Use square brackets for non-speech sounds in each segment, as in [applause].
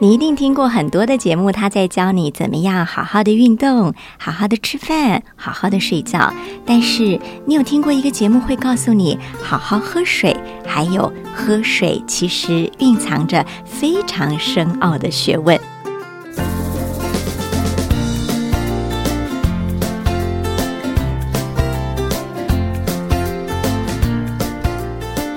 你一定听过很多的节目，他在教你怎么样好好的运动、好好的吃饭、好好的睡觉。但是，你有听过一个节目会告诉你好好喝水，还有喝水其实蕴藏着非常深奥的学问。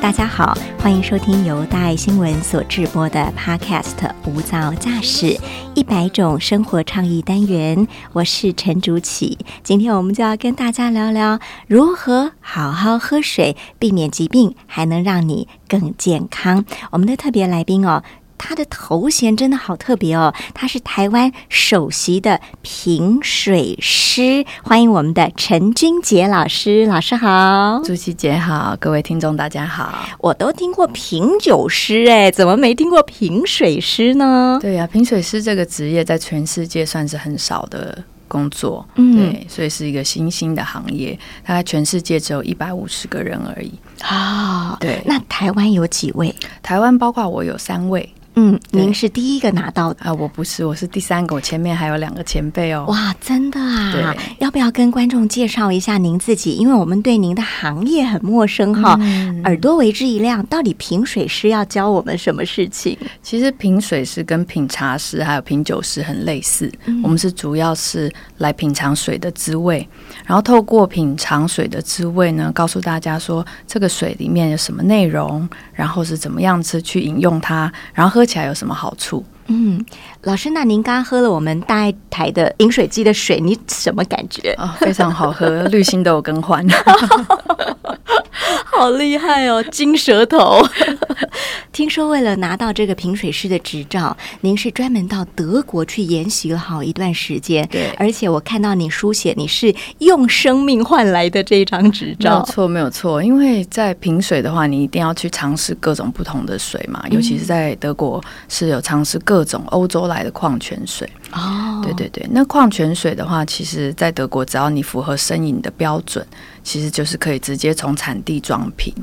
大家好，欢迎收听由大爱新闻所制播的 Podcast《无噪驾驶一百种生活倡议单元》，我是陈竹启。今天我们就要跟大家聊聊如何好好喝水，避免疾病，还能让你更健康。我们的特别来宾哦。他的头衔真的好特别哦，他是台湾首席的评水师。欢迎我们的陈君杰老师，老师好，朱琪姐好，各位听众大家好。我都听过品酒师，哎，怎么没听过评水师呢？对呀，评水师这个职业在全世界算是很少的工作，嗯，对，所以是一个新兴的行业，大概全世界只有一百五十个人而已啊。对，那台湾有几位？台湾包括我有三位。嗯，您是第一个拿到的啊！我不是，我是第三个，我前面还有两个前辈哦。哇，真的啊！对，要不要跟观众介绍一下您自己？因为我们对您的行业很陌生哈，耳朵为之一亮。到底品水师要教我们什么事情？其实品水师跟品茶师还有品酒师很类似，我们是主要是来品尝水的滋味，然后透过品尝水的滋味呢，告诉大家说这个水里面有什么内容，然后是怎么样子去饮用它，然后喝。喝起来有什么好处？嗯，老师，那您刚喝了我们大爱台的饮水机的水，你什么感觉？啊，非常好喝，滤芯都有更换。[laughs] 好厉害哦，金舌头！[laughs] 听说为了拿到这个评水师的执照，您是专门到德国去研习了好一段时间。对，而且我看到你书写，你是用生命换来的这一张执照。没有错，没有错。因为在评水的话，你一定要去尝试各种不同的水嘛，尤其是在德国是有尝试各种欧洲来的矿泉水。哦，对对对。那矿泉水的话，其实在德国，只要你符合生饮的标准，其实就是可以直接从产地装瓶。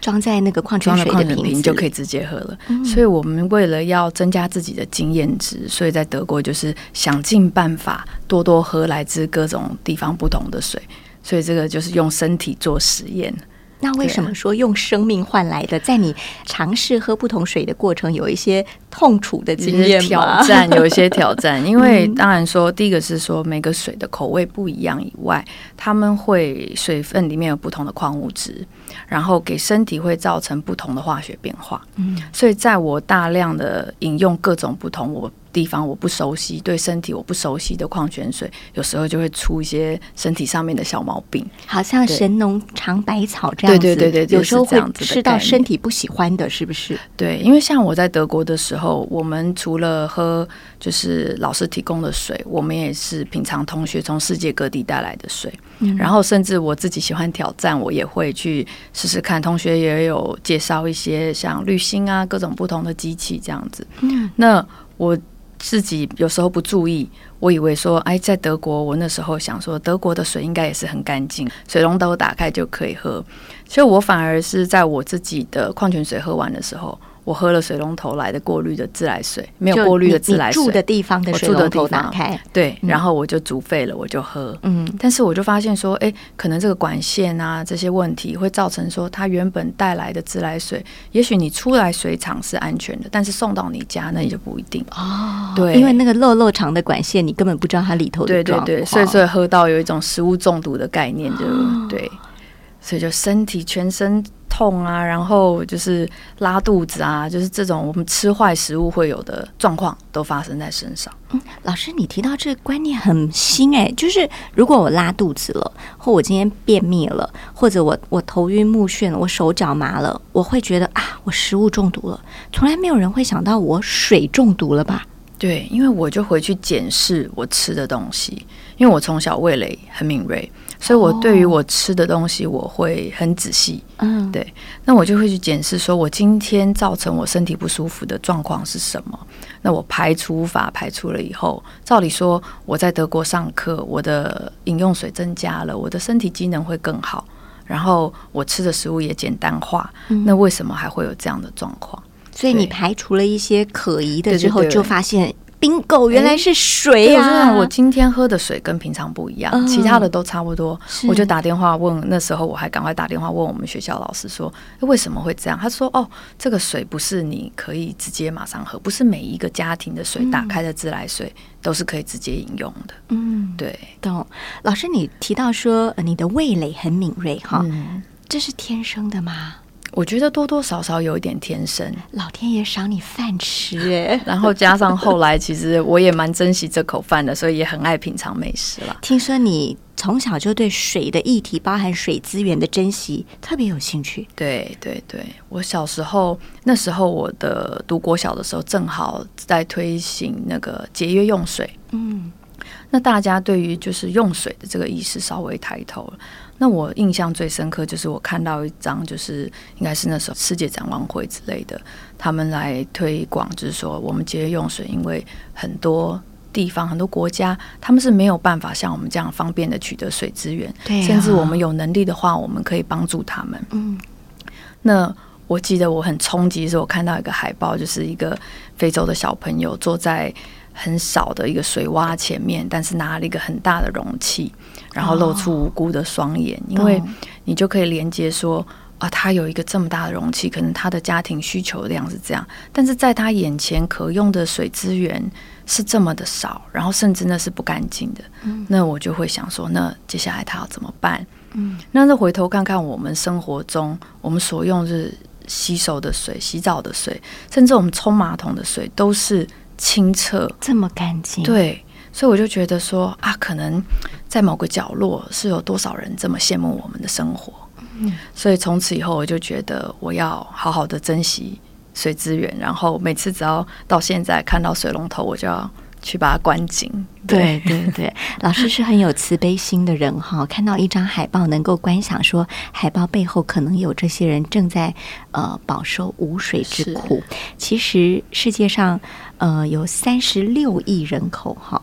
装在那个矿泉水的瓶就可以直接喝了。所以，我们为了要增加自己的经验值，所以在德国就是想尽办法多多喝来自各种地方不同的水。所以，这个就是用身体做实验。那为什么说用生命换来的？在你尝试喝不同水的过程，有一些痛楚的经验挑战，有一些挑战。[laughs] 因为当然说，第一个是说每个水的口味不一样以外，他们会水分里面有不同的矿物质，然后给身体会造成不同的化学变化。嗯，所以在我大量的饮用各种不同我。地方我不熟悉，对身体我不熟悉的矿泉水，有时候就会出一些身体上面的小毛病，好像神农尝百草这样子。对对对对，有时候会吃到身体不喜欢的，是不是？对，因为像我在德国的时候，我们除了喝就是老师提供的水，我们也是平常同学从世界各地带来的水。嗯，然后甚至我自己喜欢挑战，我也会去试试看。同学也有介绍一些像滤芯啊，各种不同的机器这样子。嗯，那我。自己有时候不注意，我以为说，哎，在德国，我那时候想说，德国的水应该也是很干净，水龙头打开就可以喝。其实我反而是在我自己的矿泉水喝完的时候。我喝了水龙头来的过滤的自来水，没有过滤的自来水。住的地方的水龙头打开，对，然后我就煮沸了，我就喝。嗯，但是我就发现说，哎，可能这个管线啊这些问题会造成说，它原本带来的自来水，也许你出来水厂是安全的，但是送到你家那也就不一定。哦。对，因为那个漏漏长的管线，你根本不知道它里头的对对对，所以所以喝到有一种食物中毒的概念，就对，所以就身体全身。痛啊，然后就是拉肚子啊，就是这种我们吃坏食物会有的状况都发生在身上。嗯，老师，你提到这个观念很新哎，就是如果我拉肚子了，或我今天便秘了，或者我我头晕目眩，我手脚麻了，我会觉得啊，我食物中毒了。从来没有人会想到我水中毒了吧？对，因为我就回去检视我吃的东西，因为我从小味蕾很敏锐。所以我对于我吃的东西我会很仔细。嗯，对，那我就会去检视，说我今天造成我身体不舒服的状况是什么。那我排除法排除了以后，照理说我在德国上课，我的饮用水增加了，我的身体机能会更好，然后我吃的食物也简单化。那为什么还会有这样的状况？所以你排除了一些可疑的之后，就发现 bingo 原来是水呀啊！我今天喝的水跟平常不一样，嗯其他的都差不多。我就打电话问，那时候我还赶快打电话问我们学校老师说，为什么会这样？他说：“哦，这个水不是你可以直接马上喝，不是每一个家庭的水打开的自来水都是可以直接饮用的。嗯，对，懂。老师，你提到说、呃你的味蕾很敏锐哈，嗯，这是天生的吗？我觉得多多少少有一点天生。老天爷赏你饭吃哎！[laughs] 然后加上后来，其实我也蛮珍惜这口饭的，所以也很爱品尝美食啦。听说你从小就对水的议题，包含水资源的珍惜，特别有兴趣。对对对，我小时候那时候我的读国小的时候，正好在推行那个节约用水。嗯，那大家对于就是用水的这个意识稍微抬头了。那我印象最深刻就是我看到一张，就是应该是那时候世界展望会之类的，他们来推广，就是说我们节约用水，因为很多地方很多国家他们是没有办法像我们这样方便的取得水资源，对啊甚至我们有能力的话，我们可以帮助他们。嗯，那我记得我很冲击的是，我看到一个海报，就是一个非洲的小朋友坐在很少的一个水洼前面，但是拿了一个很大的容器，然后露出无辜的双眼，因为你就可以连接说。啊，他有一个这么大的容器，可能他的家庭需求量是这样，但是在他眼前可用的水资源是这么的少，然后甚至那是不干净的。嗯那我就会想说，那接下来他要怎么办？嗯，那再回头看看我们生活中我们所用是洗手的水、洗澡的水，甚至我们冲马桶的水都是清澈。这么干净，，对，所以我就觉得说啊，可能在某个角落是有多少人这么羡慕我们的生活。嗯所以从此以后，我就觉得我要好好的珍惜水资源，然后每次只要到现在看到水龙头，我就要去把它关紧。对对对，[laughs] 老师是很有慈悲心的人哈。看到一张海报，能够观想说海报背后可能有这些人正在呃饱受无水之苦。其实世界上呃有三十六亿人口哈，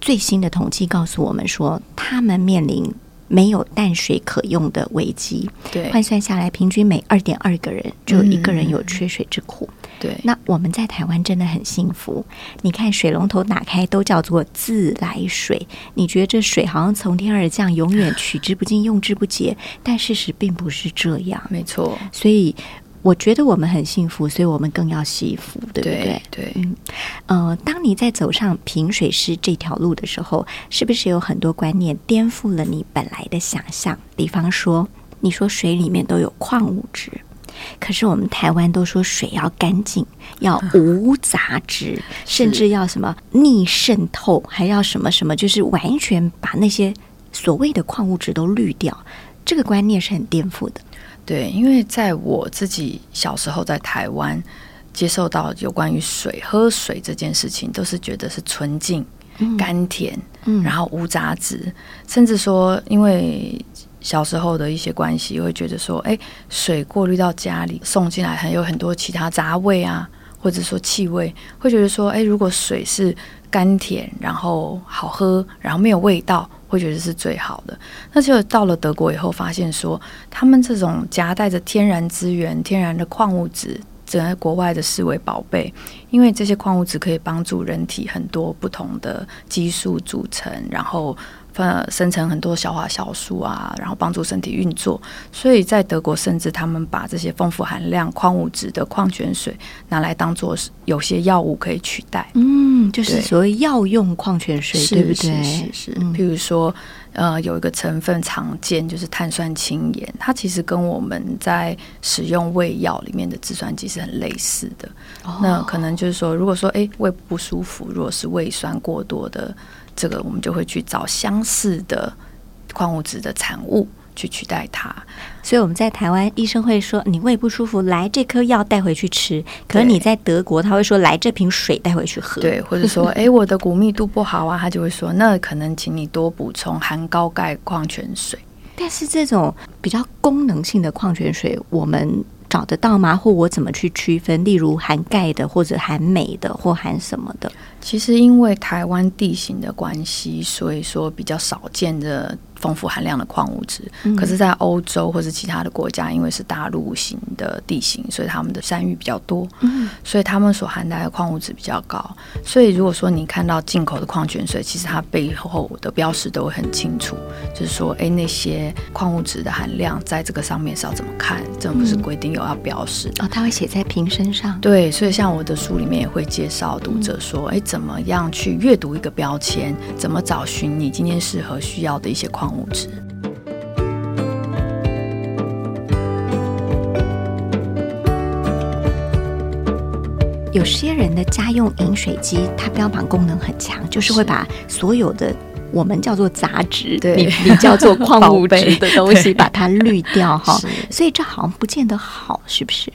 最新的统计告诉我们说，他们面临。没有淡水可用的危机，对换算下来，平均每二点二个人就有一个人有缺水之苦。对，那我们在台湾真的很幸福。你看水龙头打开都叫做自来水，你觉得这水好像从天而降，永远取之不尽、用之不竭，但事实并不是这样。没错，所以我觉得我们很幸福，所以我们更要惜福，对不对？对嗯，呃，当你在走上品水师这条路的时候，是不是有很多观念颠覆了你本来的想象？比方说，你说水里面都有矿物质。可是我们台湾都说水要干净，[laughs] 要无杂质，甚至要什么逆渗透，还要什么什么，就是完全把那些所谓的矿物质都滤掉。这个观念是很颠覆的。对，因为在我自己小时候在台湾接受到有关于水、喝水这件事情，都是觉得是纯净、甘甜，嗯然后无杂质，甚至说因为。小时候的一些关系，会觉得说，哎，水过滤到家里送进来，还有很多其他杂味啊，或者说气味，会觉得说，哎，如果水是甘甜，然后好喝，然后没有味道，会觉得是最好的。那就到了德国以后，发现说，他们这种夹带着天然资源、天然的矿物质，在国外的视为宝贝，因为这些矿物质可以帮助人体很多不同的激素组成，然后。呃，生成很多消化酵素啊，然后帮助身体运作。所以在德国，甚至他们把这些丰富含量矿物质的矿泉水拿来当做有些药物可以取代。嗯，就是所谓药用矿泉水，对不对？是是是，嗯譬如说，呃，有一个成分常见就是碳酸氢盐，它其实跟我们在使用胃药里面的制酸剂是很类似的。哦那可能就是说，如果说诶胃不舒服，如果是胃酸过多的，这个我们就会去找相似的矿物质的产物。去取代它。所以我们在台湾，医生会说你胃不舒服，来这颗药带回去吃。可是你在德国，他会说来这瓶水带回去喝。对，或者说，哎，我的骨密度不好啊，他就会说，那可能请你多补充含高钙矿泉水。[laughs] 但是这种比较功能性的矿泉水，我们。找得到吗？或我怎么去区分？例如含钙的，或者含镁的，或含什么的？其实因为台湾地形的关系，所以说比较少见的。丰富含量的矿物质，可是，在欧洲或是其他的国家，因为是大陆型的地形，所以他们的山域比较多，所以他们所含带的矿物质比较高。所以，如果说你看到进口的矿泉水，其实它背后的标识都会很清楚，就是说，哎，那些矿物质的含量在这个上面是要怎么看？政府是规定有要标示哦，它会写在瓶身上。对，所以像我的书里面也会介绍读者说，哎，怎么样去阅读一个标签，怎么找寻你今天适合需要的一些矿。物质。有些人的家用饮水机，它标榜功能很强，就是会把所有的我们叫做杂质，你你叫做矿物质 [laughs] 的 [laughs] 东西，把它滤掉 [laughs] 哈。所以这好像不见得好，是不是？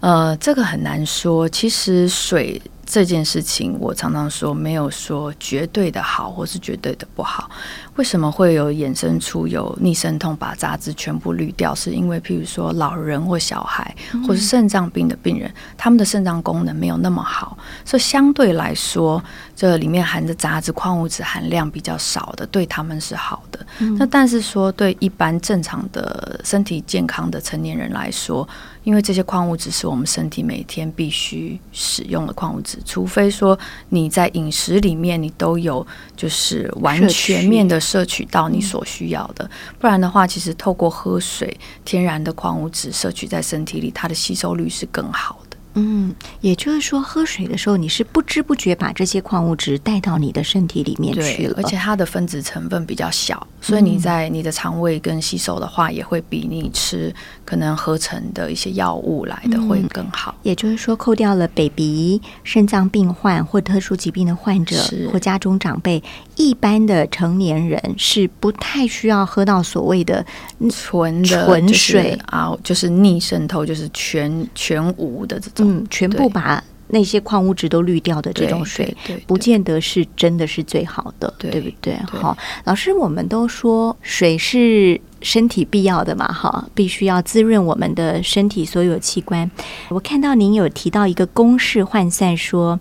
呃，这个很难说。其实水。这件事情，我常常说没有说绝对的好，或是绝对的不好。为什么会有衍生出有逆渗痛把杂质全部滤掉？是因为譬如说老人或小孩，或是肾脏病的病人，他们的肾脏功能没有那么好，所以相对来说，这里面含的杂质矿物质含量比较少的，对他们是好的。那但是说对一般正常的身体健康的成年人来说，因为这些矿物质是我们身体每天必须使用的矿物质，除非说你在饮食里面你都有就是完全面的摄取到你所需要的，不然的话，其实透过喝水，天然的矿物质摄取在身体里，它的吸收率是更好的。嗯，也就是说，喝水的时候你是不知不觉把这些矿物质带到你的身体里面去了，而且它的分子成分比较小，所以你在你的肠胃跟吸收的话，也会比你吃可能合成的一些药物来的会更好。也就是说，扣掉了 baby、肾脏病患或特殊疾病的患者或家中长辈，一般的成年人是不太需要喝到所谓的纯的纯水。啊，就是逆渗透，就是全全无的这种。嗯，全部把那些矿物质都滤掉的这种水，不见得是真的是最好的，对不对？好，老师，我们都说水是身体必要的嘛，哈，必须要滋润我们的身体所有器官。我看到您有提到一个公式换算，说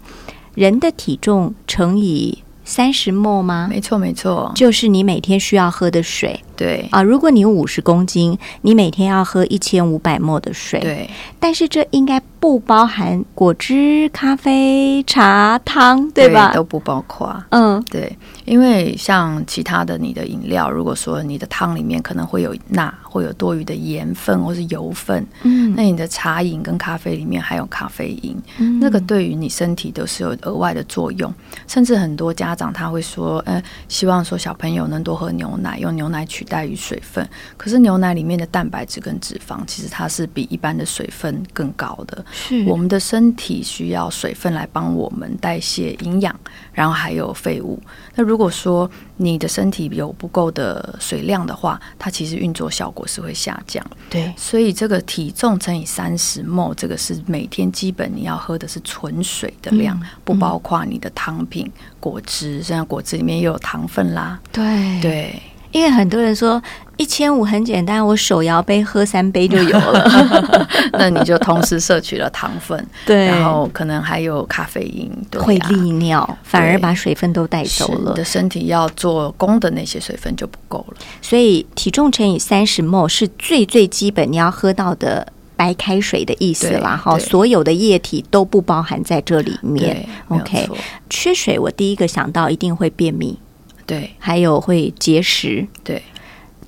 人的体重乘以三十沫吗？没错，没错，就是你每天需要喝的水。对啊，如果你有五十公斤，你每天要喝一千五百沫的水。对，但是这应该不包含果汁、咖啡、茶、汤，对吧？都不包括。嗯，对，因为像其他的你的饮料，如果说你的汤里面可能会有钠，会有多余的盐分或是油分，嗯，那你的茶饮跟咖啡里面还有咖啡因，嗯那个对于你身体都是有额外的作用。甚至很多家长他会说，呃，希望说小朋友能多喝牛奶，用牛奶取。代于水分，可是牛奶里面的蛋白质跟脂肪，其实它是比一般的水分更高的。是我们的身体需要水分来帮我们代谢营养，然后还有废物。那如果说你的身体有不够的水量的话，它其实运作效果是会下降。对，所以这个体重乘以三十沫，这个是每天基本你要喝的是纯水的量，不包括你的汤品、果汁，现在果汁里面又有糖分啦。对对。因为很多人说一千五很简单，我手摇杯喝三杯就有了，[laughs] 那你就同时摄取了糖分，[laughs] 对，然后可能还有咖啡因，会利尿，反而把水分都带走了。你的身体要做功的那些水分就不够了，所以体重乘以三十 m 是最最基本你要喝到的白开水的意思啦。哈，所有的液体都不包含在这里面。OK，缺水我第一个想到一定会便秘。对，还有会结石。对，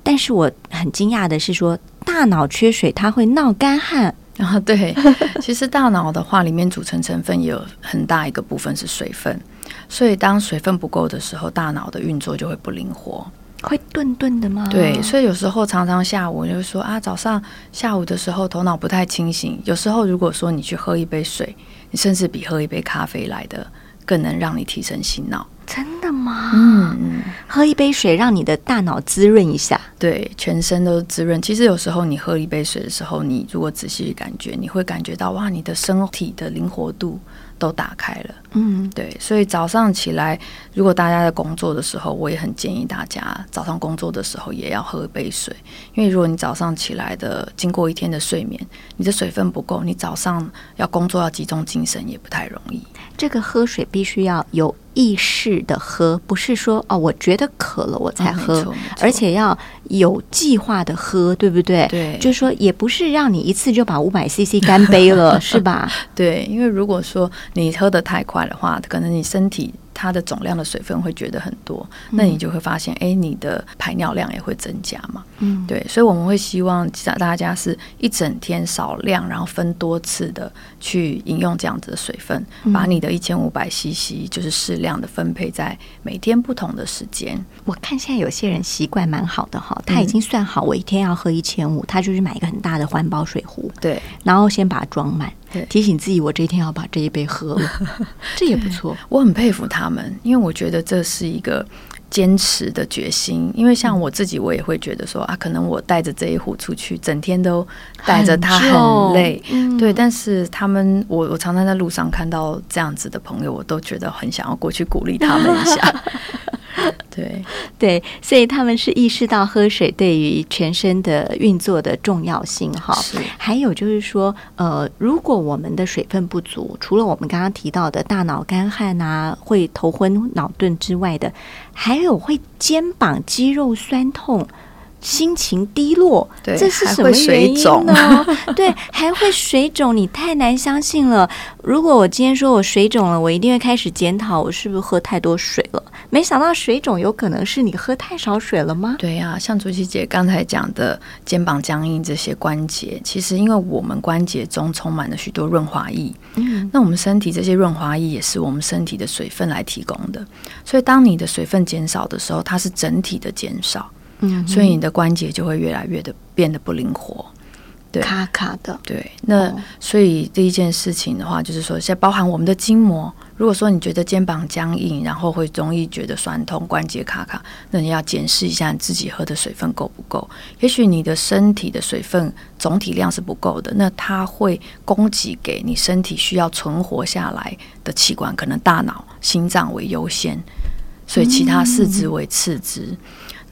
但是我很惊讶的是，说大脑缺水，它会闹干旱。然 [laughs] 后，对，其实大脑的话，里面组成成分也有很大一个部分是水分，所以当水分不够的时候，大脑的运作就会不灵活，会顿顿的吗？对，所以有时候常常下午就说啊，早上、下午的时候头脑不太清醒。有时候如果说你去喝一杯水，你甚至比喝一杯咖啡来的更能让你提神醒脑。真的嗯，喝一杯水，让你的大脑滋润一下。对，全身都滋润。其实有时候你喝一杯水的时候，你如果仔细感觉，你会感觉到哇，你的身体的灵活度都打开了。嗯，对，所以早上起来，如果大家在工作的时候，我也很建议大家早上工作的时候也要喝一杯水，因为如果你早上起来的经过一天的睡眠，你的水分不够，你早上要工作要集中精神也不太容易。这个喝水必须要有意识的喝，不是说哦，我觉得渴了我才喝，而且要有计划的喝，对不对？对就是说也不是让你一次就把五百 CC 干杯了，[laughs] 是吧？对，因为如果说你喝的太快的话，可能你身体它的总量的水分会觉得很多，那你就会发现，哎，你的排尿量也会增加嘛。嗯，对，所以我们会希望大家是一整天少量，然后分多次的去饮用这样子的水分，把你的一千五百 CC 就是适量的分配在每天不同的时间。我看现在有些人习惯蛮好的哈，嗯他已经算好我一天要喝一千五，他就去买一个很大的环保水壶，对，然后先把它装满对，提醒自己我这一天要把这一杯喝了，[laughs] 这也不错。[laughs] 我很佩服他们，因为我觉得这是一个坚持的决心。因为像我自己，我也会觉得说啊，可能我带着这一壶出去，整天都带着它很累。嗯对，但是他们，我我常常在路上看到这样子的朋友，我都觉得很想要过去鼓励他们一下。[laughs] 对，对，所以他们是意识到喝水对于全身的运作的重要性哈。还有就是说，呃，如果我们的水分不足，除了我们刚刚提到的大脑干旱啊，会头昏脑钝之外的，还有会肩膀肌肉酸痛。心情低落，对这是什么水原因肿呢？[laughs] [laughs] 对，还会水肿，你太难相信了。如果我今天说我水肿了，我一定会开始检讨我是不是喝太多水了。没想到水肿有可能是你喝太少水了吗？对呀、像朱琪姐刚才讲的肩膀僵硬这些关节，其实因为我们关节中充满了许多润滑液，嗯，那我们身体这些润滑液也是我们身体的水分来提供的，所以当你的水分减少的时候，它是整体的减少，嗯所以你的关节就会越来越的变得不灵活。对卡卡的，对，那、哦所以第一件事情的话，就是说，现在包含我们的筋膜。如果说你觉得肩膀僵硬，然后会容易觉得酸痛、关节卡卡，那你要检视一下你自己喝的水分够不够。也许你的身体的水分总体量是不够的，那它会供给给你身体需要存活下来的器官，可能大脑、心脏为优先，所以其他四肢为次之。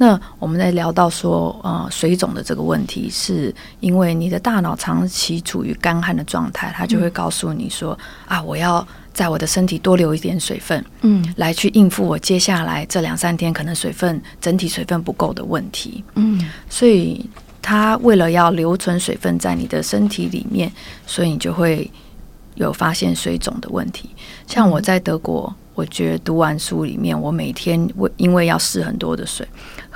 那我们在聊到说，呃，水肿的这个问题，是因为你的大脑长期处于干旱的状态，它就会告诉你说，啊，我要在我的身体多留一点水分，嗯来去应付我接下来这两三天可能水分整体水分不够的问题。嗯所以，它为了要留存水分在你的身体里面，所以你就会有发现水肿的问题。像我在德国，我觉得读完书里面，我每天为因为要试很多的水，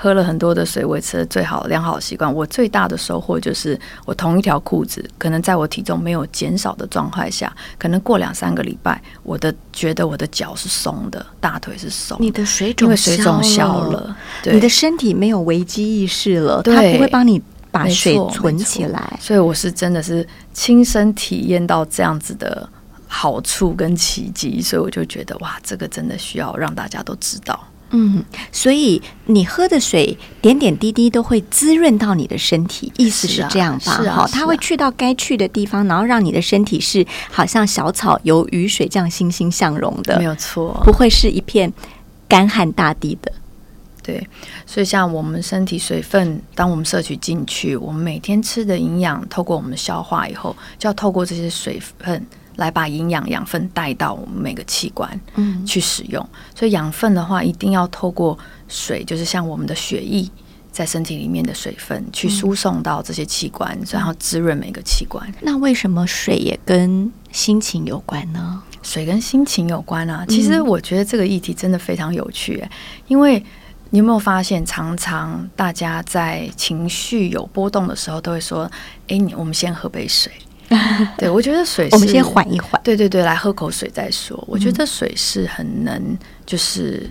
喝了很多的水，维持了最好良好的习惯。我最大的收获就是，我同一条裤子，可能在我体重没有减少的状态下，可能过两三个礼拜，我的觉得我的脚是松的，大腿是松的，你的水肿因为水肿消消了，对你的身体没有危机意识了，它不会帮你把水存起来。所以我是真的是亲身体验到这样子的好处跟奇迹，所以我就觉得哇，这个真的需要让大家都知道。嗯，所以你喝的水点点滴滴都会滋润到你的身体，意思是这样吧？好，它会去到该去的地方，然后让你的身体是好像小草由雨水这样欣欣向荣的没，有错，不会是一片干旱大地的。对，所以像我们身体水分，当我们摄取进去，我们每天吃的营养，透过我们消化以后，就要透过这些水分来把营养养分带到我们每个器官嗯去使用。所以养分的话，一定要透过水，就是像我们的血液在身体里面的水分，去输送到这些器官，然后滋润每个器官。那为什么水也跟心情有关呢？水跟心情有关啊。其实我觉得这个议题真的非常有趣、欸因为你有没有发现，常常大家在情绪有波动的时候，都会说：“哎，你我们先喝杯水。” [laughs] 对我觉得水是，我们先缓一缓。对对对，来喝口水再说。我觉得水是很能就是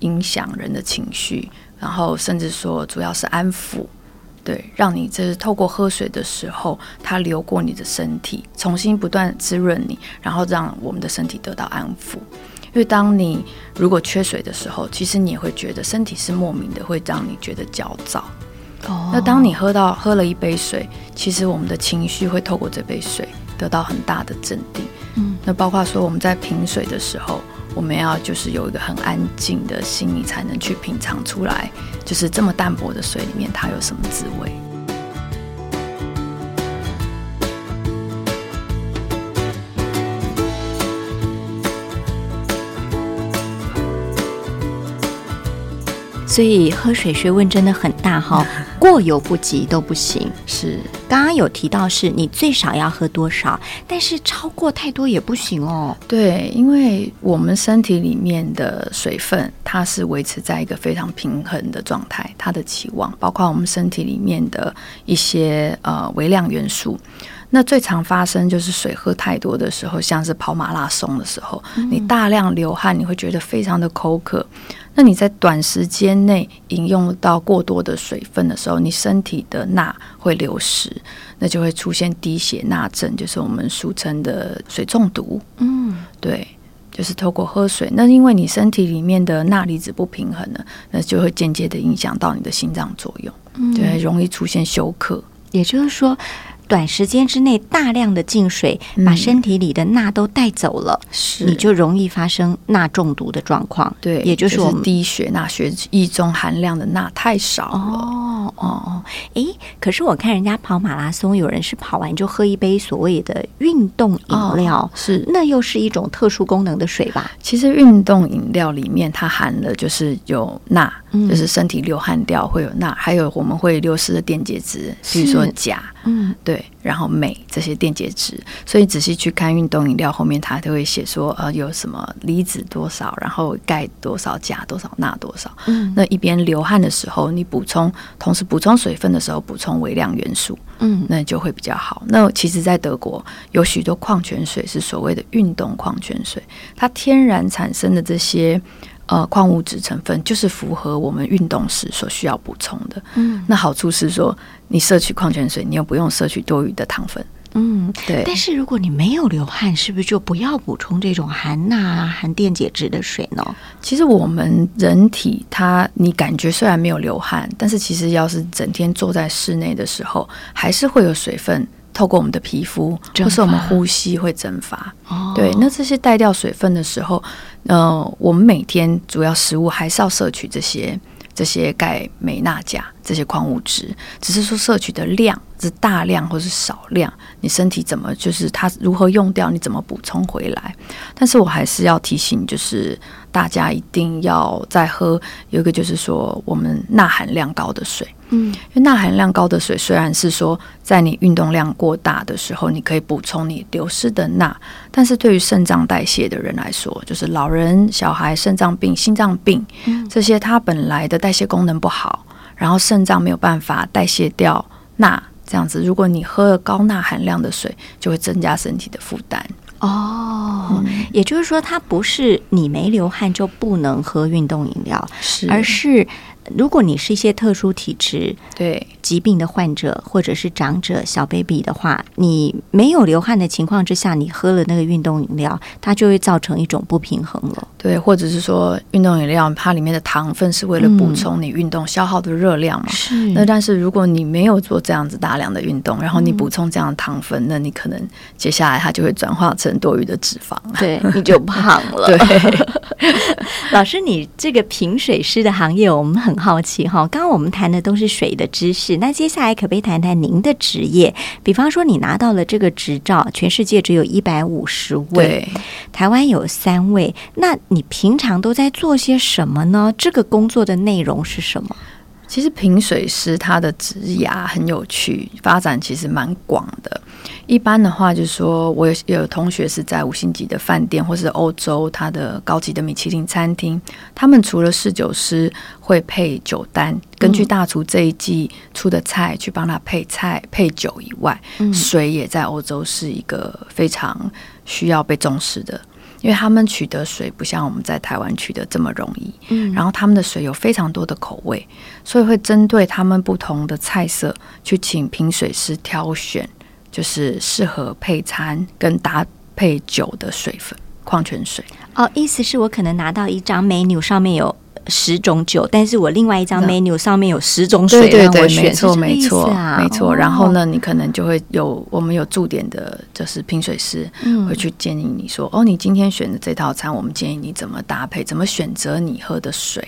影响人的情绪，然后甚至说主要是安抚。对，让你就是透过喝水的时候，它流过你的身体，重新不断滋润你，然后让我们的身体得到安抚。因为当你如果缺水的时候，其实你也会觉得身体是莫名的会让你觉得焦躁。哦那当你喝到喝了一杯水，其实我们的情绪会透过这杯水得到很大的镇定。嗯，那包括说我们在品水的时候，我们要就是有一个很安静的心，你才能去品尝出来，就是这么淡薄的水里面它有什么滋味。所以喝水学问真的很大哈，[laughs] 过犹不及都不行。是刚刚有提到是你最少要喝多少，但是超过太多也不行哦。对，因为我们身体里面的水分，它是维持在一个非常平衡的状态，它的期望包括我们身体里面的一些呃微量元素。那最常发生就是水喝太多的时候，像是跑马拉松的时候，你大量流汗，你会觉得非常的口渴。那你在短时间内饮用到过多的水分的时候，你身体的钠会流失，那就会出现低血钠症，就是我们俗称的水中毒。嗯，对，就是透过喝水，那因为你身体里面的钠离子不平衡了，那就会间接的影响到你的心脏作用，对，容易出现休克。也就是说，短时间之内大量的进水，嗯。把身体里的钠都带走了，是。你就容易发生钠中毒的状况。对，也就是我们低血钠血液中含量的钠太少了。哦哦哦，诶，可是我看人家跑马拉松，有人是跑完就喝一杯所谓的运动饮料，哦是。那又是一种特殊功能的水吧？其实运动饮料里面它含了就是有钠，嗯。就是身体流汗掉会有钠，还有我们会流失的电解质，比如说是。钾，嗯，对，然后镁这些电解质。所以仔细去看运动饮料后面，它都会写说呃有什么离子多少，然后钙多少，钾多少，钠多少。嗯那一边流汗的时候，你补充，同时补充水分的时候补充微量元素，嗯那就会比较好。那其实，在德国有许多矿泉水是所谓的运动矿泉水，它天然产生的这些呃矿物质成分，就是符合我们运动时所需要补充的。嗯那好处是说，你摄取矿泉水，你又不用摄取多余的糖分。嗯。对，但是如果你没有流汗，是不是就不要补充这种含钠啊、含电解质的水呢？其实我们人体它，你感觉虽然没有流汗，但是其实要是整天坐在室内的时候，还是会有水分透过我们的皮肤蒸或是我们呼吸会蒸发。哦对，那这些带掉水分的时候，呃，我们每天主要食物还是要摄取这些这些钙、镁、钠、钾这些矿物质，只是说摄取的量是大量或是少量，你身体怎么就是它如何用掉，你怎么补充回来。但是我还是要提醒，就是大家一定要再喝，有一个就是说我们钠含量高的水。嗯因为钠含量高的水，虽然是说在你运动量过大的时候，你可以补充你流失的钠，但是对于肾脏代谢的人来说，就是老人、小孩、肾脏病、心脏病嗯这些，它本来的代谢功能不好，然后肾脏没有办法代谢掉钠，这样子，如果你喝了高钠含量的水，就会增加身体的负担。哦，也就是说，它不是你没流汗就不能喝运动饮料，是。而是如果你是一些特殊体质、对疾病的患者，或者是长者、小 baby 的话，你没有流汗的情况之下，你喝了那个运动饮料，它就会造成一种不平衡了。对，或者是说运动饮料它里面的糖分是为了补充你运动消耗的热量嘛？是那但是如果你没有做这样子大量的运动，然后你补充这样的糖分，那你可能接下来它就会转化成多余的脂肪。对，你就胖了。[laughs] 对，[laughs] 老师，你这个品水师的行业，我们很好奇哈。刚刚我们谈的都是水的知识，那接下来可不可以谈谈您的职业？比方说，你拿到了这个执照，全世界只有一百五十位，台湾有三位，那你平常都在做些什么呢？这个工作的内容是什么？其实评水师他的职涯很有趣，发展其实蛮广的。一般的话，就是说我有有同学是在五星级的饭店，或是欧洲他的高级的米其林餐厅，他们除了侍酒师会配酒单，根据大厨这一季出的菜去帮他配菜配酒以外，嗯水也在欧洲是一个非常需要被重视的。因为他们取得水不像我们在台湾取得这么容易，嗯然后他们的水有非常多的口味，所以会针对他们不同的菜色去请品水师挑选，就是适合配餐跟搭配酒的水分。矿泉水。哦，意思是我可能拿到一张 menu 上面有十种酒，但是我另外一张 menu 上面有十种水对对对，让我选，没错没错啊没错。哦然后呢，你可能就会有我们有驻点的，就是拼水师嗯会去建议你说，哦，你今天选的这套餐，我们建议你怎么搭配，怎么选择你喝的水。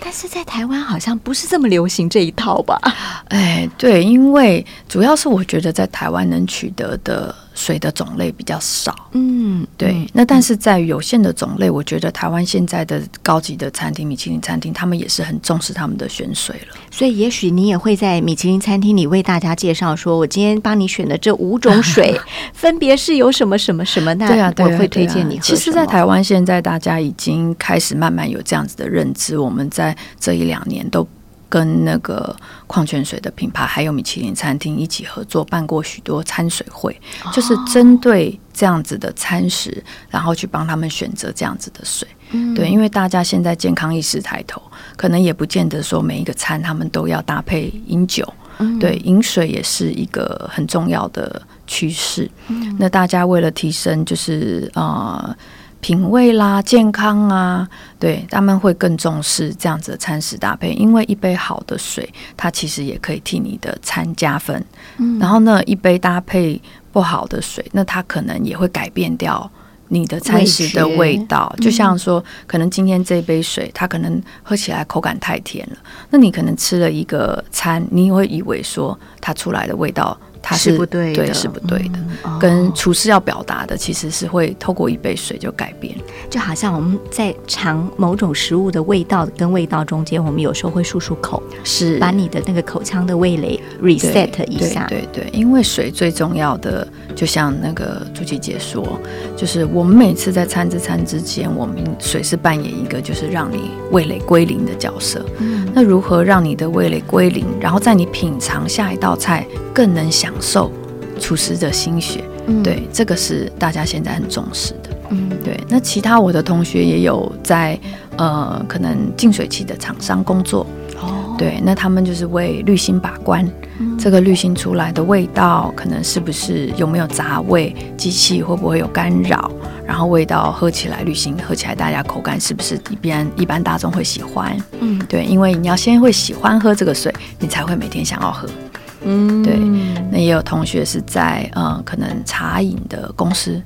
但是在台湾好像不是这么流行这一套吧？哎，对，因为主要是我觉得在台湾能取得的水的种类比较少。嗯，对，嗯那但是在有限的种类，我觉得台湾现在的高级的餐厅、米其林餐厅，他们也是很重视他们的选水了。所以也许你也会在米其林餐厅里为大家介绍说，我今天帮你选的这五种水 [laughs] 分别是有什么什么什么，那对啊，我会推荐你喝其实，在台湾现在大家已经开始慢慢有这样子的认知，我们在这一两年都。跟那个矿泉水的品牌，还有米其林餐厅一起合作，办过许多餐水会，就是针对这样子的餐食，然后去帮他们选择这样子的水。嗯对，因为大家现在健康意识抬头，可能也不见得说每一个餐他们都要搭配饮酒。嗯对，饮水也是一个很重要的趋势。嗯那大家为了提升，就是呃品味啦、健康啊，对他们会更重视这样子的餐食搭配，因为一杯好的水，它其实也可以替你的餐加分。嗯然后呢，一杯搭配不好的水，那它可能也会改变掉。你的餐食的味道，就像说，可能今天这杯水，它可能喝起来口感太甜了，那你可能吃了一个餐，你会以为说它出来的味道它是不对的对，是不对的。哦跟厨师要表达的其实是会透过一杯水就改变。就好像我们在尝某种食物的味道跟味道中间，我们有时候会漱漱口，是把你的那个口腔的味蕾 reset 一下。对对对，因为水最重要的，就像那个朱琪姐说，就是我们每次在餐之餐之间，我们水是扮演一个就是让你味蕾归零的角色。嗯那如何让你的味蕾归零，然后在你品尝下一道菜更能享受厨师的心血？嗯对，这个是大家现在很重视的。嗯对，那其他我的同学也有在呃，可能净水器的厂商工作。哦，对，那他们就是为滤芯把关，嗯这个滤芯出来的味道，可能是不是有没有杂味，机器会不会有干扰，然后味道喝起来，滤芯喝起来，大家口感是不是一般一般大众会喜欢？嗯对，因为你要先会喜欢喝这个水，你才会每天想要喝。嗯对那也有同学是在呃，可能茶饮的公司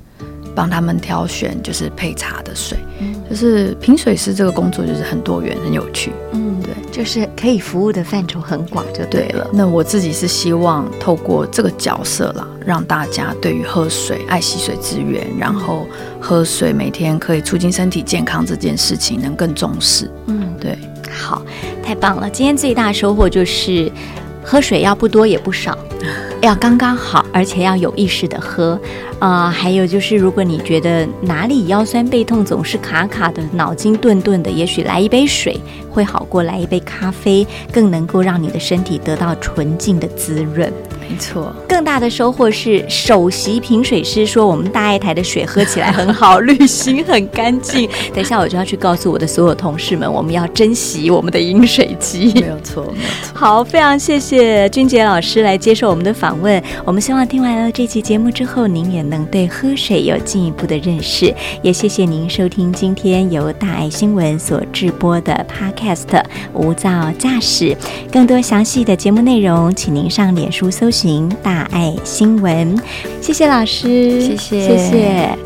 帮他们挑选，就是配茶的水，嗯就是品水师这个工作就是很多元、很有趣。嗯，对，就是可以服务的范畴很广，就对了。那我自己是希望透过这个角色啦，让大家对于喝水、爱惜水资源，然后喝水每天可以促进身体健康这件事情能更重视。嗯，对，好，太棒了！今天最大的收获就是，喝水要不多也不少，[laughs] 要刚刚好，而且要有意识的喝。啊、还有就是，如果你觉得哪里腰酸背痛总是卡卡的，脑筋顿顿的，也许来一杯水会好过来一杯咖啡，更能够让你的身体得到纯净的滋润。没错。更大的收获是，首席品水师说我们大爱台的水喝起来很好，滤芯很干净。[laughs] 等一下我就要去告诉我的所有同事们，我们要珍惜我们的饮水机。没有错，没有错。好，非常谢谢君杰老师来接受我们的访问。我们希望听完了这期节目之后，您也能对喝水有进一步的认识。也谢谢您收听今天由大爱新闻所制播的 Podcast《无噪驾驶》。更多详细的节目内容，请您上脸书搜寻“大爱新闻”。谢谢老师，谢谢谢谢。